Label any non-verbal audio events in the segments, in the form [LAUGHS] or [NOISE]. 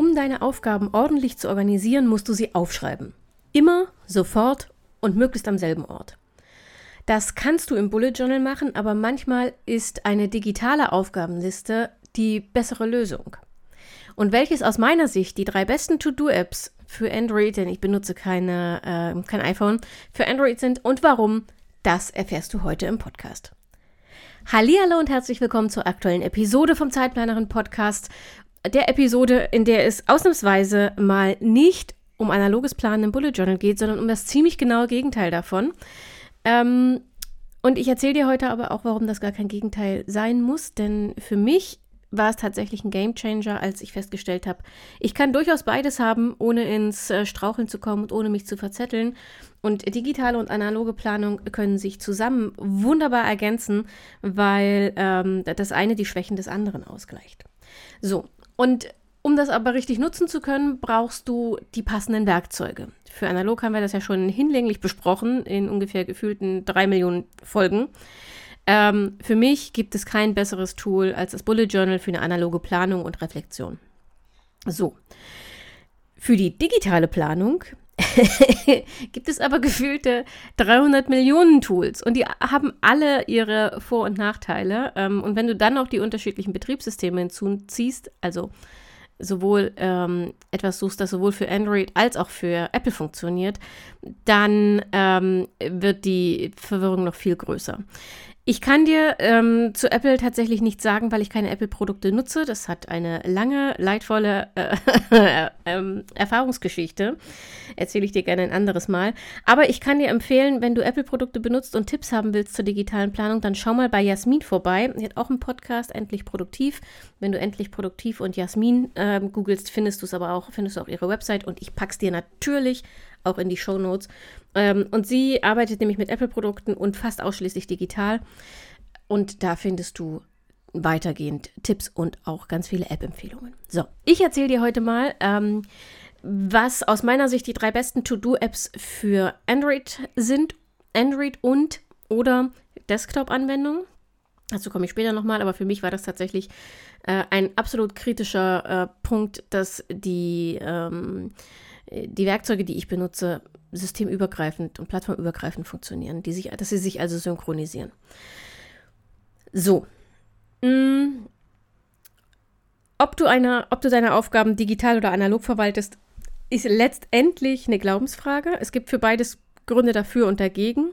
Um deine Aufgaben ordentlich zu organisieren, musst du sie aufschreiben. Immer, sofort und möglichst am selben Ort. Das kannst du im Bullet Journal machen, aber manchmal ist eine digitale Aufgabenliste die bessere Lösung. Und welches aus meiner Sicht die drei besten To-Do-Apps für Android, denn ich benutze keine, äh, kein iPhone, für Android sind und warum, das erfährst du heute im Podcast. Hallo und herzlich willkommen zur aktuellen Episode vom Zeitplanerin Podcast. Der Episode, in der es ausnahmsweise mal nicht um analoges Planen im Bullet Journal geht, sondern um das ziemlich genaue Gegenteil davon. Ähm, und ich erzähle dir heute aber auch, warum das gar kein Gegenteil sein muss, denn für mich war es tatsächlich ein Game Changer, als ich festgestellt habe, ich kann durchaus beides haben, ohne ins äh, Straucheln zu kommen und ohne mich zu verzetteln. Und digitale und analoge Planung können sich zusammen wunderbar ergänzen, weil ähm, das eine die Schwächen des anderen ausgleicht. So, und um das aber richtig nutzen zu können, brauchst du die passenden Werkzeuge. Für analog haben wir das ja schon hinlänglich besprochen in ungefähr gefühlten drei Millionen Folgen. Ähm, für mich gibt es kein besseres Tool als das Bullet Journal für eine analoge Planung und Reflexion. So. Für die digitale Planung [LAUGHS] gibt es aber gefühlte 300 Millionen Tools und die haben alle ihre Vor- und Nachteile. Ähm, und wenn du dann auch die unterschiedlichen Betriebssysteme hinzuziehst, also sowohl ähm, etwas suchst, das sowohl für Android als auch für Apple funktioniert, dann ähm, wird die Verwirrung noch viel größer. Ich kann dir ähm, zu Apple tatsächlich nichts sagen, weil ich keine Apple-Produkte nutze. Das hat eine lange, leidvolle äh, [LAUGHS] ähm, Erfahrungsgeschichte. Erzähle ich dir gerne ein anderes Mal. Aber ich kann dir empfehlen, wenn du Apple-Produkte benutzt und Tipps haben willst zur digitalen Planung, dann schau mal bei Jasmin vorbei. Sie hat auch einen Podcast, Endlich Produktiv. Wenn du Endlich Produktiv und Jasmin äh, googelst, findest du es aber auch, findest du auch ihre Website und ich pack's dir natürlich auch in die Show Notes. Ähm, und sie arbeitet nämlich mit Apple-Produkten und fast ausschließlich digital. Und da findest du weitergehend Tipps und auch ganz viele App-Empfehlungen. So, ich erzähle dir heute mal, ähm, was aus meiner Sicht die drei besten To-Do-Apps für Android sind. Android und oder Desktop-Anwendungen. Dazu komme ich später nochmal, aber für mich war das tatsächlich äh, ein absolut kritischer äh, Punkt, dass die ähm, die Werkzeuge, die ich benutze, systemübergreifend und plattformübergreifend funktionieren, die sich, dass sie sich also synchronisieren. So. Mm. Ob du, eine, ob du deine Aufgaben digital oder analog verwaltest, ist letztendlich eine Glaubensfrage. Es gibt für beides Gründe dafür und dagegen.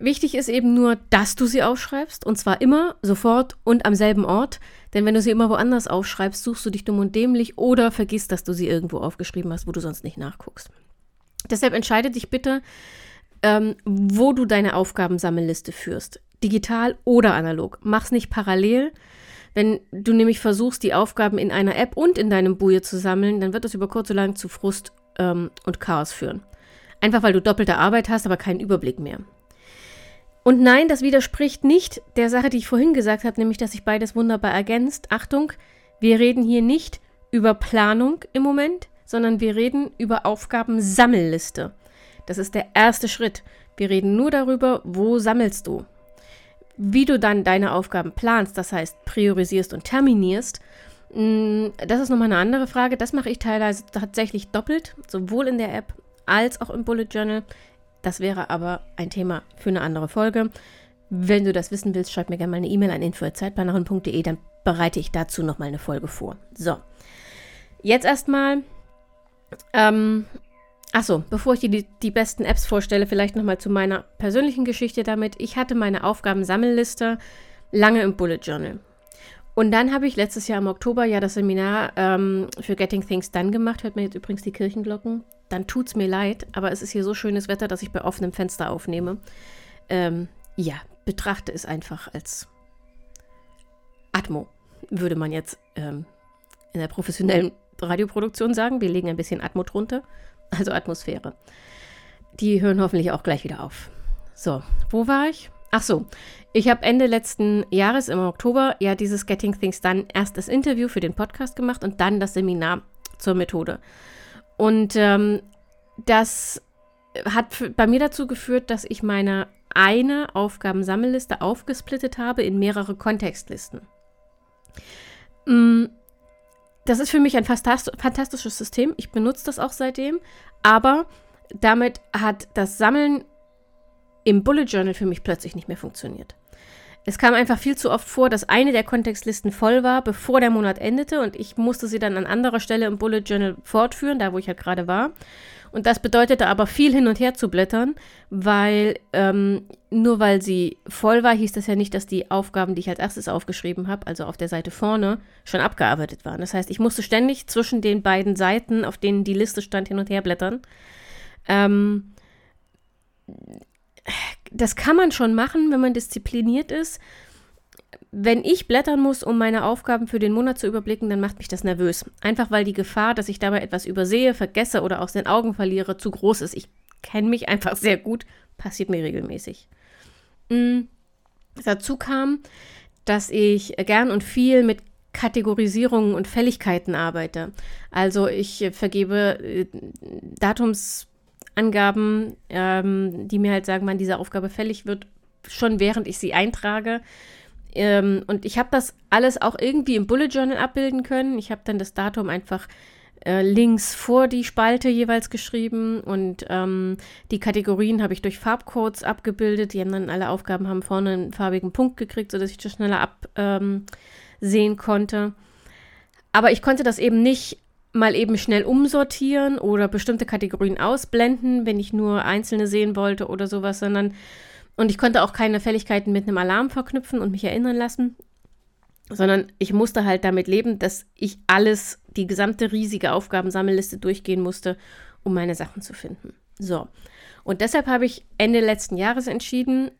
Wichtig ist eben nur, dass du sie aufschreibst und zwar immer, sofort und am selben Ort. Denn wenn du sie immer woanders aufschreibst, suchst du dich dumm und dämlich oder vergisst, dass du sie irgendwo aufgeschrieben hast, wo du sonst nicht nachguckst. Deshalb entscheide dich bitte, ähm, wo du deine Aufgabensammelliste führst. Digital oder analog. Mach's nicht parallel. Wenn du nämlich versuchst, die Aufgaben in einer App und in deinem Buje zu sammeln, dann wird das über kurz oder lang zu Frust ähm, und Chaos führen. Einfach weil du doppelte Arbeit hast, aber keinen Überblick mehr. Und nein, das widerspricht nicht der Sache, die ich vorhin gesagt habe, nämlich dass sich beides wunderbar ergänzt. Achtung, wir reden hier nicht über Planung im Moment, sondern wir reden über Aufgabensammelliste. Das ist der erste Schritt. Wir reden nur darüber, wo sammelst du. Wie du dann deine Aufgaben planst, das heißt priorisierst und terminierst, mm, das ist nochmal eine andere Frage. Das mache ich teilweise tatsächlich doppelt, sowohl in der App als auch im Bullet Journal. Das wäre aber ein Thema für eine andere Folge. Wenn du das wissen willst, schreib mir gerne mal eine E-Mail an info.zeitplanerin.de, dann bereite ich dazu nochmal eine Folge vor. So, jetzt erstmal, ähm, achso, bevor ich dir die, die besten Apps vorstelle, vielleicht nochmal zu meiner persönlichen Geschichte damit. Ich hatte meine Aufgabensammelliste lange im Bullet Journal. Und dann habe ich letztes Jahr im Oktober ja das Seminar ähm, für Getting Things Done gemacht. Hört man jetzt übrigens die Kirchenglocken. Dann tut es mir leid, aber es ist hier so schönes Wetter, dass ich bei offenem Fenster aufnehme. Ähm, ja, betrachte es einfach als Atmo, würde man jetzt ähm, in der professionellen Radioproduktion sagen. Wir legen ein bisschen Atmo drunter, also Atmosphäre. Die hören hoffentlich auch gleich wieder auf. So, wo war ich? Ach so, ich habe Ende letzten Jahres im Oktober ja dieses Getting Things Done erst das Interview für den Podcast gemacht und dann das Seminar zur Methode. Und ähm, das hat bei mir dazu geführt, dass ich meine eine Aufgabensammelliste aufgesplittet habe in mehrere Kontextlisten. Mm, das ist für mich ein fantastisches System. Ich benutze das auch seitdem. Aber damit hat das Sammeln im Bullet Journal für mich plötzlich nicht mehr funktioniert. Es kam einfach viel zu oft vor, dass eine der Kontextlisten voll war, bevor der Monat endete und ich musste sie dann an anderer Stelle im Bullet Journal fortführen, da wo ich halt gerade war. Und das bedeutete aber viel hin und her zu blättern, weil ähm, nur weil sie voll war, hieß das ja nicht, dass die Aufgaben, die ich als erstes aufgeschrieben habe, also auf der Seite vorne, schon abgearbeitet waren. Das heißt, ich musste ständig zwischen den beiden Seiten, auf denen die Liste stand, hin und her blättern. Ähm, das kann man schon machen, wenn man diszipliniert ist. Wenn ich blättern muss, um meine Aufgaben für den Monat zu überblicken, dann macht mich das nervös. Einfach weil die Gefahr, dass ich dabei etwas übersehe, vergesse oder aus den Augen verliere, zu groß ist. Ich kenne mich einfach sehr gut, passiert mir regelmäßig. Mhm. Dazu kam, dass ich gern und viel mit Kategorisierungen und Fälligkeiten arbeite. Also ich vergebe äh, Datums Angaben, ähm, die mir halt sagen, wann diese Aufgabe fällig wird, schon während ich sie eintrage. Ähm, und ich habe das alles auch irgendwie im Bullet Journal abbilden können. Ich habe dann das Datum einfach äh, links vor die Spalte jeweils geschrieben und ähm, die Kategorien habe ich durch Farbcodes abgebildet. Die haben dann alle Aufgaben haben vorne einen farbigen Punkt gekriegt, sodass ich das schneller absehen ähm, konnte. Aber ich konnte das eben nicht mal eben schnell umsortieren oder bestimmte Kategorien ausblenden, wenn ich nur einzelne sehen wollte oder sowas, sondern und ich konnte auch keine Fälligkeiten mit einem Alarm verknüpfen und mich erinnern lassen, sondern ich musste halt damit leben, dass ich alles, die gesamte riesige Aufgabensammelliste durchgehen musste, um meine Sachen zu finden. So. Und deshalb habe ich Ende letzten Jahres entschieden,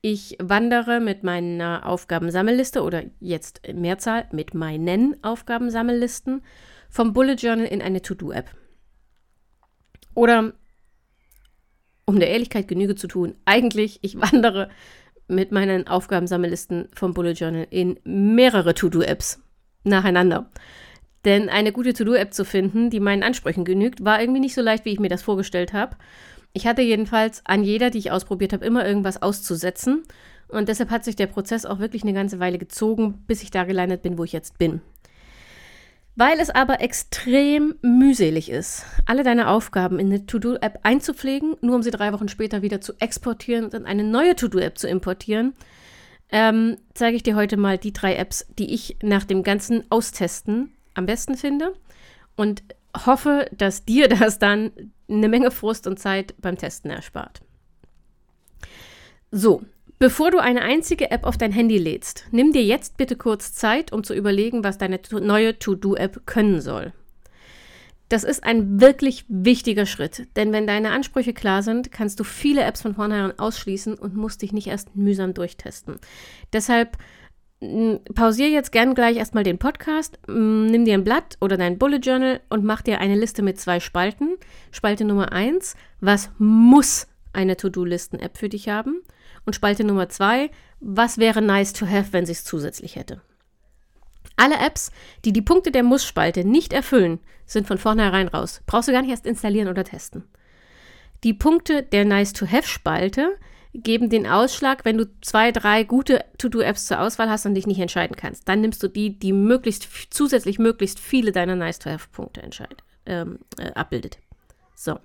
ich wandere mit meiner Aufgabensammelliste oder jetzt Mehrzahl mit meinen Aufgabensammellisten vom Bullet Journal in eine To-Do-App. Oder, um der Ehrlichkeit Genüge zu tun, eigentlich, ich wandere mit meinen Aufgabensammellisten vom Bullet Journal in mehrere To-Do-Apps nacheinander. Denn eine gute To-Do-App zu finden, die meinen Ansprüchen genügt, war irgendwie nicht so leicht, wie ich mir das vorgestellt habe. Ich hatte jedenfalls an jeder, die ich ausprobiert habe, immer irgendwas auszusetzen. Und deshalb hat sich der Prozess auch wirklich eine ganze Weile gezogen, bis ich da gelandet bin, wo ich jetzt bin. Weil es aber extrem mühselig ist, alle deine Aufgaben in eine To-Do-App einzupflegen, nur um sie drei Wochen später wieder zu exportieren und in eine neue To-Do-App zu importieren, ähm, zeige ich dir heute mal die drei Apps, die ich nach dem ganzen Austesten am besten finde und hoffe, dass dir [LAUGHS] das dann eine Menge Frust und Zeit beim Testen erspart. So, Bevor du eine einzige App auf dein Handy lädst, nimm dir jetzt bitte kurz Zeit, um zu überlegen, was deine neue To-Do-App können soll. Das ist ein wirklich wichtiger Schritt, denn wenn deine Ansprüche klar sind, kannst du viele Apps von vornherein ausschließen und musst dich nicht erst mühsam durchtesten. Deshalb pausiere jetzt gern gleich erstmal den Podcast, nimm dir ein Blatt oder dein Bullet Journal und mach dir eine Liste mit zwei Spalten. Spalte Nummer eins: was muss eine To-Do-Listen-App für dich haben? Und Spalte Nummer zwei, was wäre nice to have, wenn sie es zusätzlich hätte? Alle Apps, die die Punkte der Muss-Spalte nicht erfüllen, sind von vornherein raus. Brauchst du gar nicht erst installieren oder testen. Die Punkte der Nice-to-Have-Spalte geben den Ausschlag, wenn du zwei, drei gute To-Do-Apps zur Auswahl hast und dich nicht entscheiden kannst. Dann nimmst du die, die möglichst zusätzlich möglichst viele deiner Nice-to-Have-Punkte ähm, äh, abbildet. So.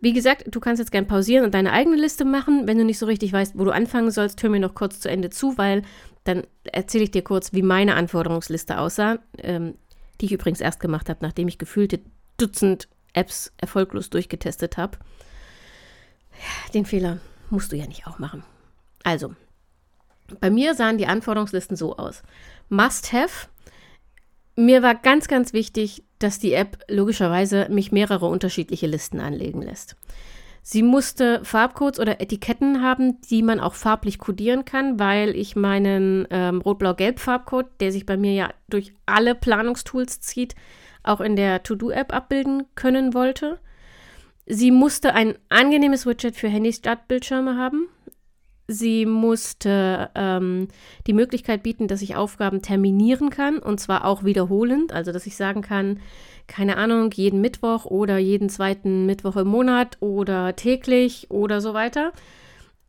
Wie gesagt, du kannst jetzt gern pausieren und deine eigene Liste machen. Wenn du nicht so richtig weißt, wo du anfangen sollst, hör mir noch kurz zu Ende zu, weil dann erzähle ich dir kurz, wie meine Anforderungsliste aussah, ähm, die ich übrigens erst gemacht habe, nachdem ich gefühlte Dutzend Apps erfolglos durchgetestet habe. Den Fehler musst du ja nicht auch machen. Also, bei mir sahen die Anforderungslisten so aus. Must have. Mir war ganz, ganz wichtig, dass die App logischerweise mich mehrere unterschiedliche Listen anlegen lässt. Sie musste Farbcodes oder Etiketten haben, die man auch farblich kodieren kann, weil ich meinen ähm, Rot-Blau-Gelb-Farbcode, der sich bei mir ja durch alle Planungstools zieht, auch in der To-Do-App abbilden können wollte. Sie musste ein angenehmes Widget für Handy-Startbildschirme haben. Sie musste ähm, die Möglichkeit bieten, dass ich Aufgaben terminieren kann und zwar auch wiederholend, also dass ich sagen kann, keine Ahnung, jeden Mittwoch oder jeden zweiten Mittwoch im Monat oder täglich oder so weiter.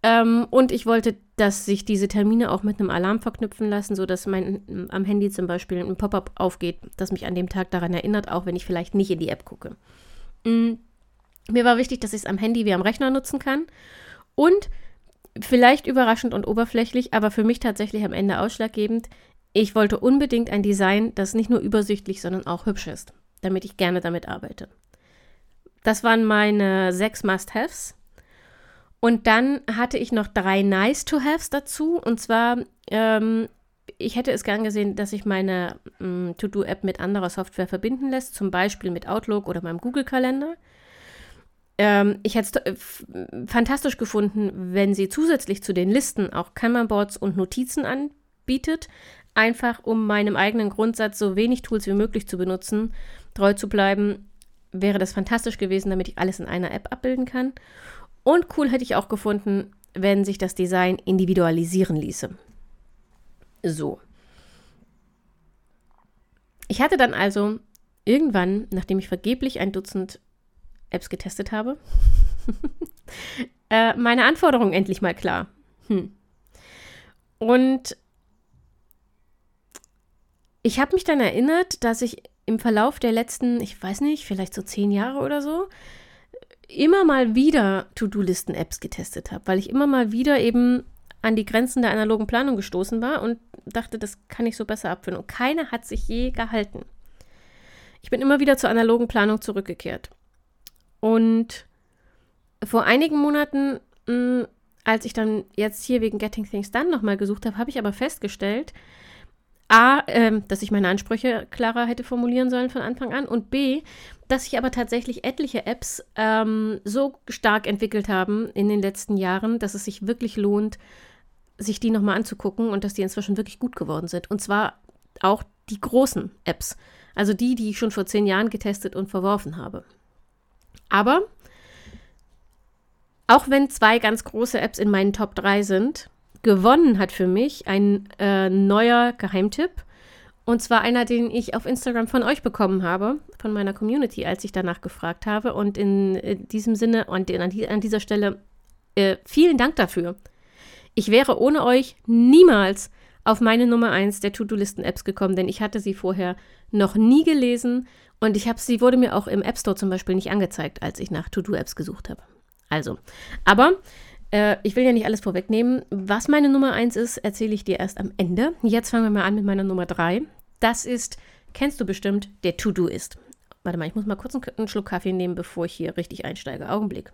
Ähm, und ich wollte, dass sich diese Termine auch mit einem Alarm verknüpfen lassen, sodass mein, am Handy zum Beispiel ein Pop-up aufgeht, das mich an dem Tag daran erinnert, auch wenn ich vielleicht nicht in die App gucke. Mhm. Mir war wichtig, dass ich es am Handy wie am Rechner nutzen kann und vielleicht überraschend und oberflächlich, aber für mich tatsächlich am Ende ausschlaggebend. Ich wollte unbedingt ein Design, das nicht nur übersichtlich, sondern auch hübsch ist, damit ich gerne damit arbeite. Das waren meine sechs Must-Haves. Und dann hatte ich noch drei Nice-to-Haves dazu. Und zwar, ähm, ich hätte es gern gesehen, dass sich meine ähm, To-Do-App mit anderer Software verbinden lässt, zum Beispiel mit Outlook oder meinem Google-Kalender. Ähm, ich hätte es äh, fantastisch gefunden, wenn sie zusätzlich zu den Listen auch Kanban-Boards und Notizen anbietet, einfach um meinem eigenen Grundsatz, so wenig Tools wie möglich zu benutzen, treu zu bleiben, wäre das fantastisch gewesen, damit ich alles in einer App abbilden kann. Und cool hätte ich auch gefunden, wenn sich das Design individualisieren ließe. So. Ich hatte dann also irgendwann, nachdem ich vergeblich ein Dutzend Apps getestet habe, [LAUGHS] äh, meine Anforderungen endlich mal klar. Hm. Und ich habe mich dann erinnert, dass ich im Verlauf der letzten, ich weiß nicht, vielleicht so zehn Jahre oder so, immer mal wieder To-Do-Listen-Apps getestet habe, weil ich immer mal wieder eben an die Grenzen der analogen Planung gestoßen war und dachte, das kann ich so besser abführen. Und keine hat sich je gehalten. Ich bin immer wieder zur analogen Planung zurückgekehrt. Und vor einigen Monaten, mh, hm, als ich dann jetzt hier wegen Getting Things Done nochmal gesucht habe, habe ich aber festgestellt, A, äh, dass ich meine Ansprüche klarer hätte formulieren sollen von Anfang an und B, dass sich aber tatsächlich etliche Apps ähm, so stark entwickelt haben in den letzten Jahren, dass es sich wirklich lohnt, sich die nochmal anzugucken und dass die inzwischen wirklich gut geworden sind. Und zwar auch die großen Apps, also die, die ich schon vor zehn Jahren getestet und verworfen habe. Aber auch wenn zwei ganz große Apps in meinen Top 3 sind, gewonnen hat für mich ein äh, neuer Geheimtipp. Und zwar einer, den ich auf Instagram von euch bekommen habe, von meiner Community, als ich danach gefragt habe. Und in, in diesem Sinne und an, an dieser Stelle äh, vielen Dank dafür. Ich wäre ohne euch niemals auf meine Nummer 1 der To-Do-Listen-Apps gekommen, denn ich hatte sie vorher noch nie gelesen und ich habe sie wurde mir auch im App Store zum Beispiel nicht angezeigt, als ich nach To-Do-Apps gesucht habe. Also, aber äh, ich will ja nicht alles vorwegnehmen. Was meine Nummer 1 ist, erzähle ich dir erst am Ende. Jetzt fangen wir mal an mit meiner Nummer 3. Das ist, kennst du bestimmt, der To-Do ist. Warte mal, ich muss mal kurz einen, einen Schluck Kaffee nehmen, bevor ich hier richtig einsteige. Augenblick.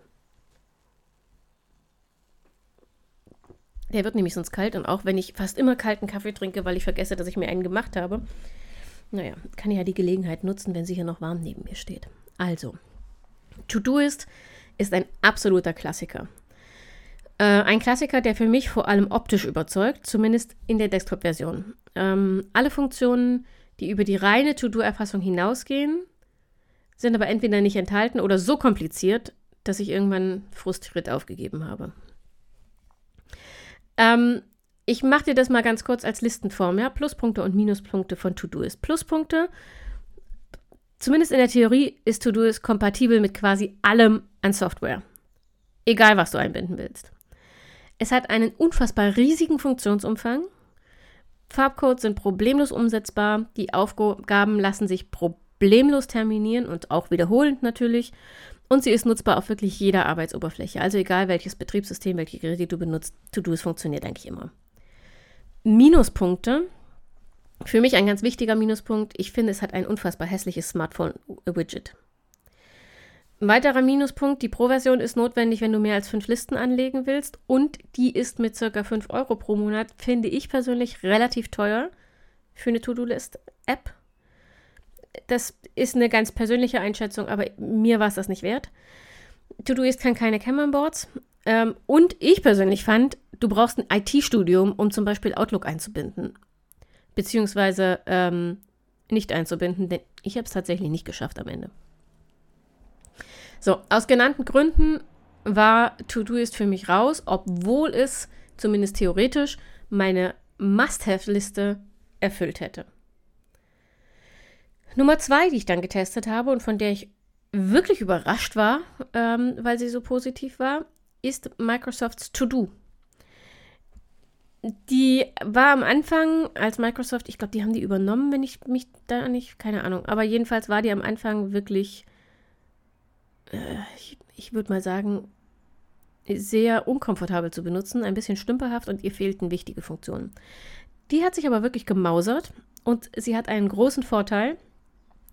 Der wird nämlich sonst kalt und auch wenn ich fast immer kalten Kaffee trinke, weil ich vergesse, dass ich mir einen gemacht habe, naja, kann ich ja die Gelegenheit nutzen, wenn sie hier noch warm neben mir steht. Also, To-Do-Ist ist ein absoluter Klassiker. Äh, ein Klassiker, der für mich vor allem optisch überzeugt, zumindest in der Desktop-Version. Ähm, alle Funktionen, die über die reine To-Do-Erfassung hinausgehen, sind aber entweder nicht enthalten oder so kompliziert, dass ich irgendwann frustriert aufgegeben habe. Ähm, ich mache dir das mal ganz kurz als Listenform, ja, Pluspunkte und Minuspunkte von To-Do-Ist. Pluspunkte, zumindest in der Theorie, ist To-Do-Ist kompatibel mit quasi allem an Software. Egal, was du einbinden willst. Es hat einen unfassbar riesigen Funktionsumfang. Farbcodes sind problemlos umsetzbar. Die Aufgaben lassen sich problemlos terminieren und auch wiederholend natürlich. Und sie ist nutzbar auf wirklich jeder Arbeitsoberfläche. Also egal welches Betriebssystem, welche Geräte du benutzt, To-Do funktioniert eigentlich immer. Minuspunkte. Für mich ein ganz wichtiger Minuspunkt. Ich finde, es hat ein unfassbar hässliches Smartphone-Widget. Ein weiterer Minuspunkt, die Pro-Version ist notwendig, wenn du mehr als fünf Listen anlegen willst und die ist mit circa 5 Euro pro Monat, finde ich persönlich relativ teuer für eine To-Do-List-App. Das ist eine ganz persönliche Einschätzung, aber mir war es das nicht wert. To-Do-Ist kann keine Kanban-Boards ähm, und ich persönlich fand, du brauchst ein IT-Studium, um zum Beispiel Outlook einzubinden. Beziehungsweise ähm, nicht einzubinden, denn ich habe es tatsächlich nicht geschafft am Ende. So, aus genannten Gründen war To-Do-Ist für mich raus, obwohl es zumindest theoretisch meine Must-Have-Liste erfüllt hätte. Nummer zwei, die ich dann getestet habe und von der ich wirklich überrascht war, ähm, weil sie so positiv war, ist Microsofts To-Do. Die war am Anfang als Microsoft, ich glaube, die haben die übernommen, wenn ich mich da nicht, keine Ahnung, aber jedenfalls war die am Anfang wirklich, äh, ich, ich würde mal sagen, sehr unkomfortabel zu benutzen, ein bisschen stümperhaft und ihr fehlten wichtige Funktionen. Die hat sich aber wirklich gemausert und sie hat einen großen Vorteil.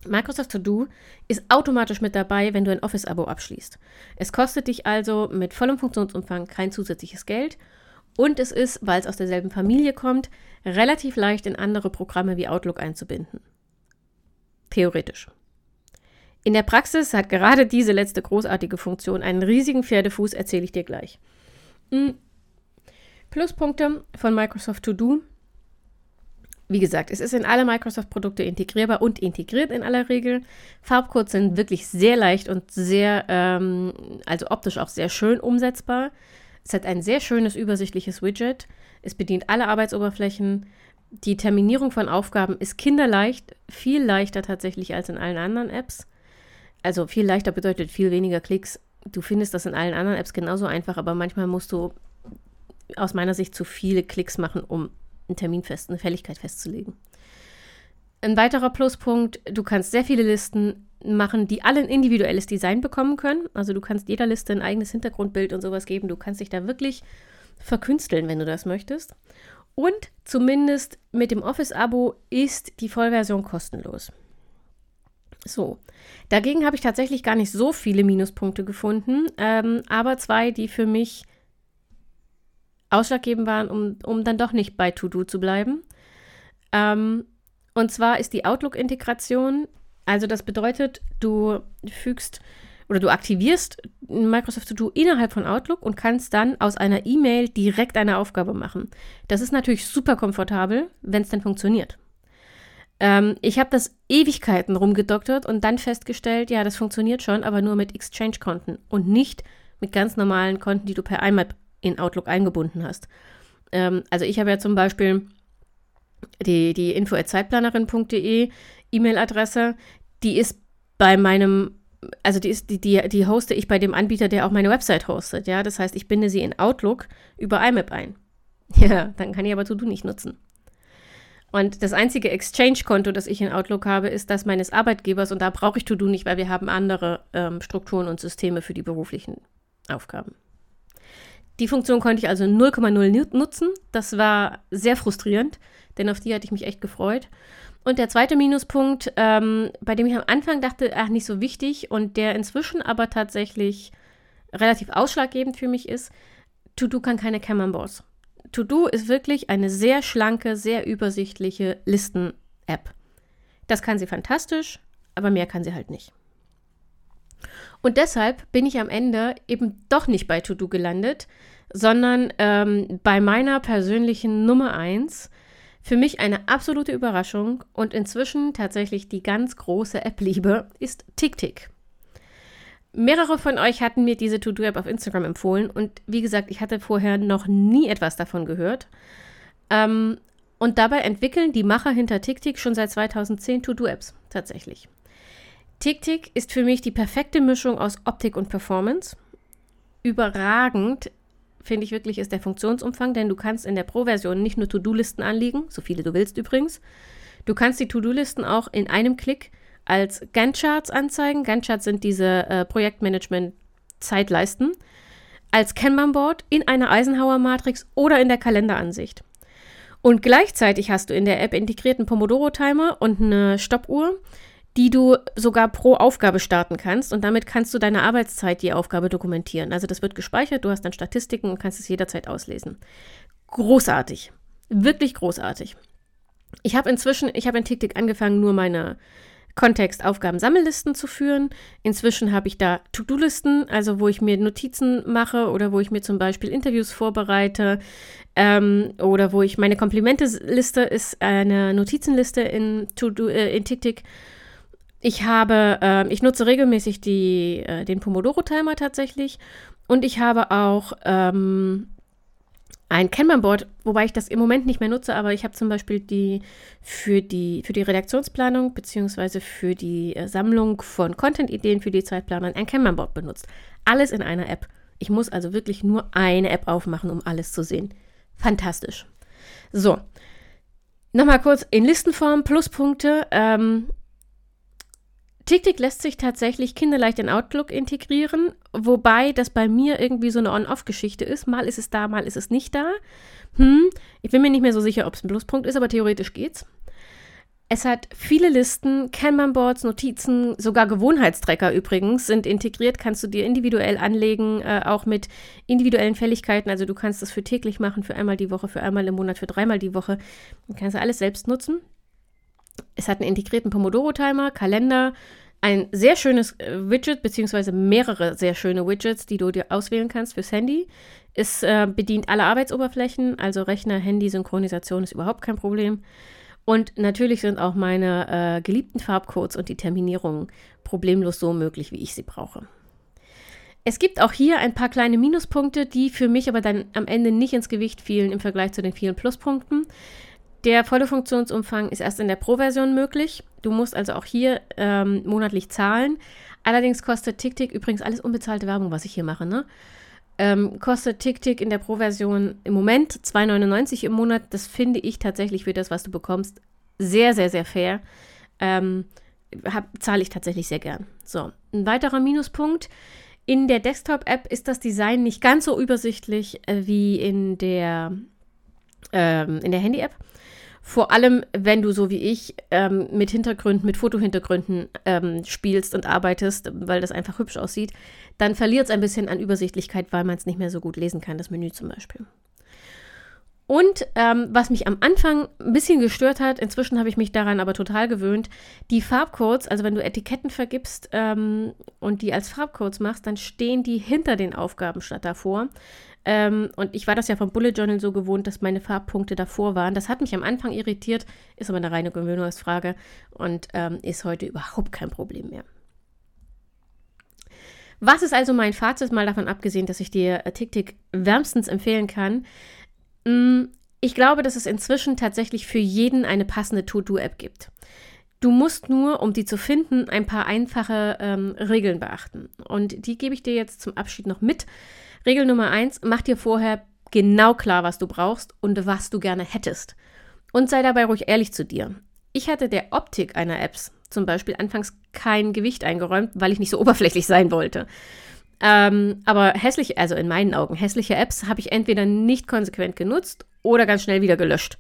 Microsoft To Do ist automatisch mit dabei, wenn du ein Office-Abo abschließt. Es kostet dich also mit vollem Funktionsumfang kein zusätzliches Geld und es ist, weil es aus derselben Familie kommt, relativ leicht in andere Programme wie Outlook einzubinden. Theoretisch. In der Praxis hat gerade diese letzte großartige Funktion einen riesigen Pferdefuß, erzähle ich dir gleich. Hm. Pluspunkte von Microsoft To Do wie gesagt, es ist in alle Microsoft-Produkte integrierbar und integriert in aller Regel. Farbcodes sind wirklich sehr leicht und sehr, ähm, also optisch auch sehr schön umsetzbar. Es hat ein sehr schönes, übersichtliches Widget. Es bedient alle Arbeitsoberflächen. Die Terminierung von Aufgaben ist kinderleicht, viel leichter tatsächlich als in allen anderen Apps. Also viel leichter bedeutet viel weniger Klicks. Du findest das in allen anderen Apps genauso einfach, aber manchmal musst du aus meiner Sicht zu viele Klicks machen, um einen Termin fest, eine Fälligkeit festzulegen. Ein weiterer Pluspunkt, du kannst sehr viele Listen machen, die alle ein individuelles Design bekommen können. Also du kannst jeder Liste ein eigenes Hintergrundbild und sowas geben. Du kannst dich da wirklich verkünsteln, wenn du das möchtest. Und zumindest mit dem Office-Abo ist die Vollversion kostenlos. So, dagegen habe ich tatsächlich gar nicht so viele Minuspunkte gefunden, ähm, aber zwei, die für mich ausschlaggebend waren, um, um dann doch nicht bei To-Do zu bleiben. Ähm, und zwar ist die Outlook-Integration, also das bedeutet, du fügst oder du aktivierst Microsoft To Do innerhalb von Outlook und kannst dann aus einer E-Mail direkt eine Aufgabe machen. Das ist natürlich super komfortabel, wenn es denn funktioniert. Ähm, ich habe das Ewigkeiten rumgedoktert und dann festgestellt, ja, das funktioniert schon, aber nur mit Exchange-Konten und nicht mit ganz normalen Konten, die du per IMAP in Outlook eingebunden hast. Ähm, also ich habe ja zum Beispiel die, die info.zeitplanerin.de E-Mail-Adresse, die ist bei meinem, also die ist, die, die, die hoste ich bei dem Anbieter, der auch meine Website hostet, ja. Das heißt, ich binde sie in Outlook über IMAP ein. [LAUGHS] Ja, dann kann ich aber To-Do nicht nutzen. Und das einzige Exchange-Konto, das ich in Outlook habe, ist das meines Arbeitgebers und da brauche ich To-Do nicht, weil wir haben andere ähm, Strukturen und Systeme für die beruflichen Aufgaben. Die Funktion konnte ich also 0,0 nutzen. Das war sehr frustrierend, denn auf die hatte ich mich echt gefreut. Und der zweite Minuspunkt, ähm, bei dem ich am Anfang dachte, ach, nicht so wichtig und der inzwischen aber tatsächlich relativ ausschlaggebend für mich ist, To-Do kann keine Camembers. To-Do ist wirklich eine sehr schlanke, sehr übersichtliche Listen-App. Das kann sie fantastisch, aber mehr kann sie halt nicht. Und deshalb bin ich am Ende eben doch nicht bei To-Do gelandet, sondern ähm, bei meiner persönlichen Nummer 1. Für mich eine absolute Überraschung und inzwischen tatsächlich die ganz große App-Liebe ist TickTick. Mehrere von euch hatten mir diese To-Do-App auf Instagram empfohlen und wie gesagt, ich hatte vorher noch nie etwas davon gehört. Ähm, und dabei entwickeln die Macher hinter TickTick schon seit 2010 To-Do-Apps tatsächlich. TickTick ist für mich die perfekte Mischung aus Optik und Performance. Überragend finde ich wirklich ist der Funktionsumfang, denn du kannst in der Pro-Version nicht nur To-Do-Listen anlegen, so viele du willst übrigens. Du kannst die To-Do-Listen auch in einem Klick als Gantt-Charts anzeigen. Gantt-Charts sind diese äh, Projektmanagement-Zeitleisten. Als Kanban-Board in einer Eisenhower-Matrix oder in der Kalenderansicht. Und gleichzeitig hast du in der App integrierten Pomodoro-Timer und eine Stoppuhr, die du sogar pro Aufgabe starten kannst und damit kannst du deine Arbeitszeit die Aufgabe dokumentieren. Also das wird gespeichert, du hast dann Statistiken und kannst es jederzeit auslesen. Großartig. Wirklich großartig. Ich habe inzwischen, ich habe in TickTick angefangen, nur meine Kontext Aufgabensammellisten zu führen. Inzwischen habe ich da To-Do-Listen, also wo ich mir Notizen mache oder wo ich mir zum Beispiel Interviews vorbereite ähm, oder wo ich meine Komplimente-Liste ist eine Notizenliste in, äh, in TickTick. Ich habe, äh, ich nutze regelmäßig die, äh, den Pomodoro-Timer tatsächlich und ich habe auch ähm, ein Kanban-Board, wobei ich das im Moment nicht mehr nutze, aber ich habe zum Beispiel die für die, für die Redaktionsplanung beziehungsweise für die äh, Sammlung von Content-Ideen für die Zeitplanung ein Kanban-Board benutzt. Alles in einer App. Ich muss also wirklich nur eine App aufmachen, um alles zu sehen. Fantastisch. So, nochmal kurz in Listenform Pluspunkte. Ähm, TickTick lässt sich tatsächlich kinderleicht in Outlook integrieren, wobei das bei mir irgendwie so eine On-Off-Geschichte ist. Mal ist es da, mal ist es nicht da. Hm, ich bin mir nicht mehr so sicher, ob es ein Pluspunkt ist, aber theoretisch geht's. Es hat viele Listen, Kanban-Boards, Notizen, sogar Gewohnheitstrecker übrigens sind integriert. Kannst du dir individuell anlegen, äh, auch mit individuellen Fälligkeiten. Also du kannst das für täglich machen, für einmal die Woche, für einmal im Monat, für dreimal die Woche. Du kannst alles selbst nutzen. Es hat einen integrierten Pomodoro-Timer, Kalender, ein sehr schönes äh, Widget, beziehungsweise mehrere sehr schöne Widgets, die du dir auswählen kannst fürs Handy. Es äh, bedient alle Arbeitsoberflächen, also Rechner, Handy, Synchronisation ist überhaupt kein Problem. Und natürlich sind auch meine äh, geliebten Farbcodes und die Terminierungen problemlos so möglich, wie ich sie brauche. Es gibt auch hier ein paar kleine Minuspunkte, die für mich aber dann am Ende nicht ins Gewicht fielen im Vergleich zu den vielen Pluspunkten. Der volle Funktionsumfang ist erst in der Pro-Version möglich. Du musst also auch hier ähm, monatlich zahlen. Allerdings kostet TickTick übrigens alles unbezahlte Werbung, was ich hier mache, ne? Ähm, kostet TickTick in der Pro-Version im Moment 2,99 im Monat. Das finde ich tatsächlich für das, was du bekommst, sehr, sehr, sehr fair. Ähm, zahle ich tatsächlich sehr gern. So, ein weiterer Minuspunkt. In der Desktop-App ist das Design nicht ganz so übersichtlich äh, wie in der, ähm, in der Handy-App. Vor allem, wenn du so wie ich ähm, mit Hintergründen, mit Fotohintergründen ähm, spielst und arbeitest, weil das einfach hübsch aussieht, dann verliert es ein bisschen an Übersichtlichkeit, weil man es nicht mehr so gut lesen kann, das Menü zum Beispiel. Und ähm, was mich am Anfang ein bisschen gestört hat, inzwischen habe ich mich daran aber total gewöhnt, die Farbcodes, also wenn du Etiketten vergibst ähm, und die als Farbcodes machst, dann stehen die hinter den Aufgaben statt davor. Ähm, und ich war das ja vom Bullet Journal so gewohnt, dass meine Farbpunkte davor waren. Das hat mich am Anfang irritiert, ist aber eine reine Gewöhnungsfrage und ähm, ist heute überhaupt kein Problem mehr. Was ist also mein Fazit, mal davon abgesehen, dass ich dir TickTick wärmstens empfehlen kann? Mm, ich glaube, dass es inzwischen tatsächlich für jeden eine passende To-Do-App gibt. Du musst nur, um die zu finden, ein paar einfache ähm, Regeln beachten. Und die gebe ich dir jetzt zum Abschied noch mit. Regel Nummer eins, mach dir vorher genau klar, was du brauchst und was du gerne hättest. Und sei dabei ruhig ehrlich zu dir. Ich hatte der Optik einer Apps zum Beispiel anfangs kein Gewicht eingeräumt, weil ich nicht so [LAUGHS] oberflächlich sein wollte. Ähm, aber hässliche, also in meinen Augen, hässliche Apps habe ich entweder nicht konsequent genutzt oder ganz schnell wieder gelöscht.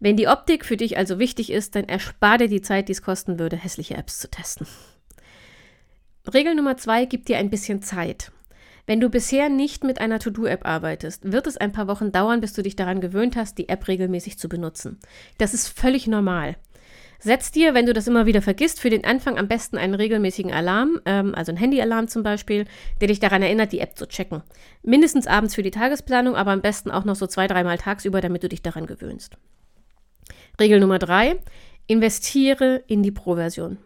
Wenn die Optik für dich also wichtig ist, dann erspar dir die Zeit, die es kosten würde, hässliche Apps zu testen. Regel Nummer zwei, gib dir ein bisschen Zeit. Wenn du bisher nicht mit einer To-Do-App arbeitest, wird es ein paar Wochen dauern, bis du dich daran gewöhnt hast, die App regelmäßig zu benutzen. Das ist völlig normal. Setz dir, wenn du das immer wieder vergisst, für den Anfang am besten einen regelmäßigen Alarm, ähm, also einen Handyalarm zum Beispiel, der dich daran erinnert, die App zu checken. Mindestens abends für die Tagesplanung, aber am besten auch noch so zwei, dreimal tagsüber, damit du dich daran gewöhnst. Regel Nummer drei: Investiere in die Pro-Version.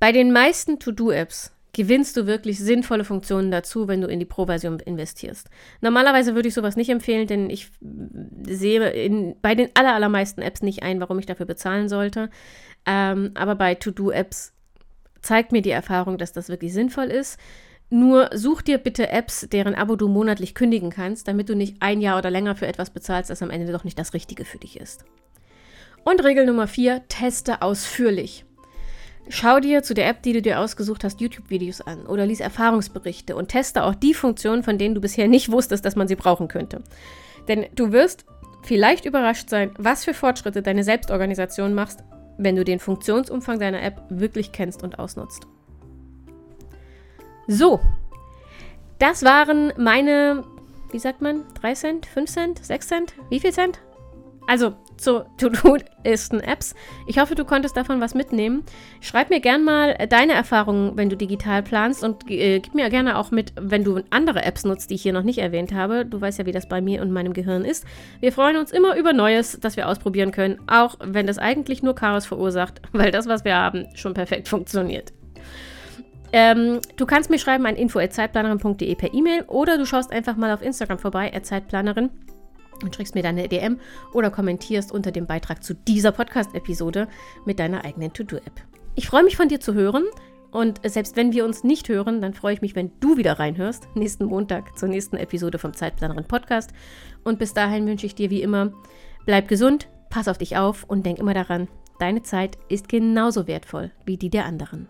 Bei den meisten To-Do-Apps gewinnst du wirklich sinnvolle Funktionen dazu, wenn du in die Pro-Version investierst. Normalerweise würde ich sowas nicht empfehlen, denn ich sehe in, bei den aller, allermeisten Apps nicht ein, warum ich dafür bezahlen sollte. Ähm, aber bei To-Do-Apps zeigt mir die Erfahrung, dass das wirklich sinnvoll ist. Nur such dir bitte Apps, deren Abo du monatlich kündigen kannst, damit du nicht ein Jahr oder länger für etwas bezahlst, das am Ende doch nicht das Richtige für dich ist. Und Regel Nummer 4, teste ausführlich. Schau dir zu der App, die du dir ausgesucht hast, YouTube-Videos an oder lies Erfahrungsberichte und teste auch die Funktionen, von denen du bisher nicht wusstest, dass man sie brauchen könnte. Denn du wirst vielleicht überrascht sein, was für Fortschritte deine Selbstorganisation machst, wenn du den Funktionsumfang deiner App wirklich kennst und ausnutzt. So, das waren meine, wie sagt man, 3 Cent, 5 Cent, 6 Cent, wie viel Cent? Also zu To-Do-Listen-Apps. Ich hoffe, du konntest davon was mitnehmen. Schreib mir gern mal deine Erfahrungen, wenn du digital planst und äh, gib mir gerne auch mit, wenn du andere Apps nutzt, die ich hier noch nicht erwähnt habe. Du weißt ja, wie das bei mir und meinem Gehirn ist. Wir freuen uns immer über Neues, das wir ausprobieren können, auch wenn das eigentlich nur Chaos verursacht, [LAUGHS] weil das, was wir haben, schon perfekt funktioniert. Ähm, du kannst mir schreiben an info.zeitplanerin.de per E-Mail oder du schaust einfach mal auf Instagram vorbei, Zeitplanerin und schickst mir deine DM oder kommentierst unter dem Beitrag zu dieser Podcast-Episode mit deiner eigenen To-Do-App. Ich freue mich von dir zu hören und selbst wenn wir uns nicht hören, dann freue ich mich, wenn du wieder reinhörst, nächsten Montag zur nächsten Episode vom Zeitplanerin Podcast. Und bis dahin wünsche ich dir wie immer, bleib gesund, pass auf dich auf und denk immer daran, deine Zeit ist genauso wertvoll wie die der anderen.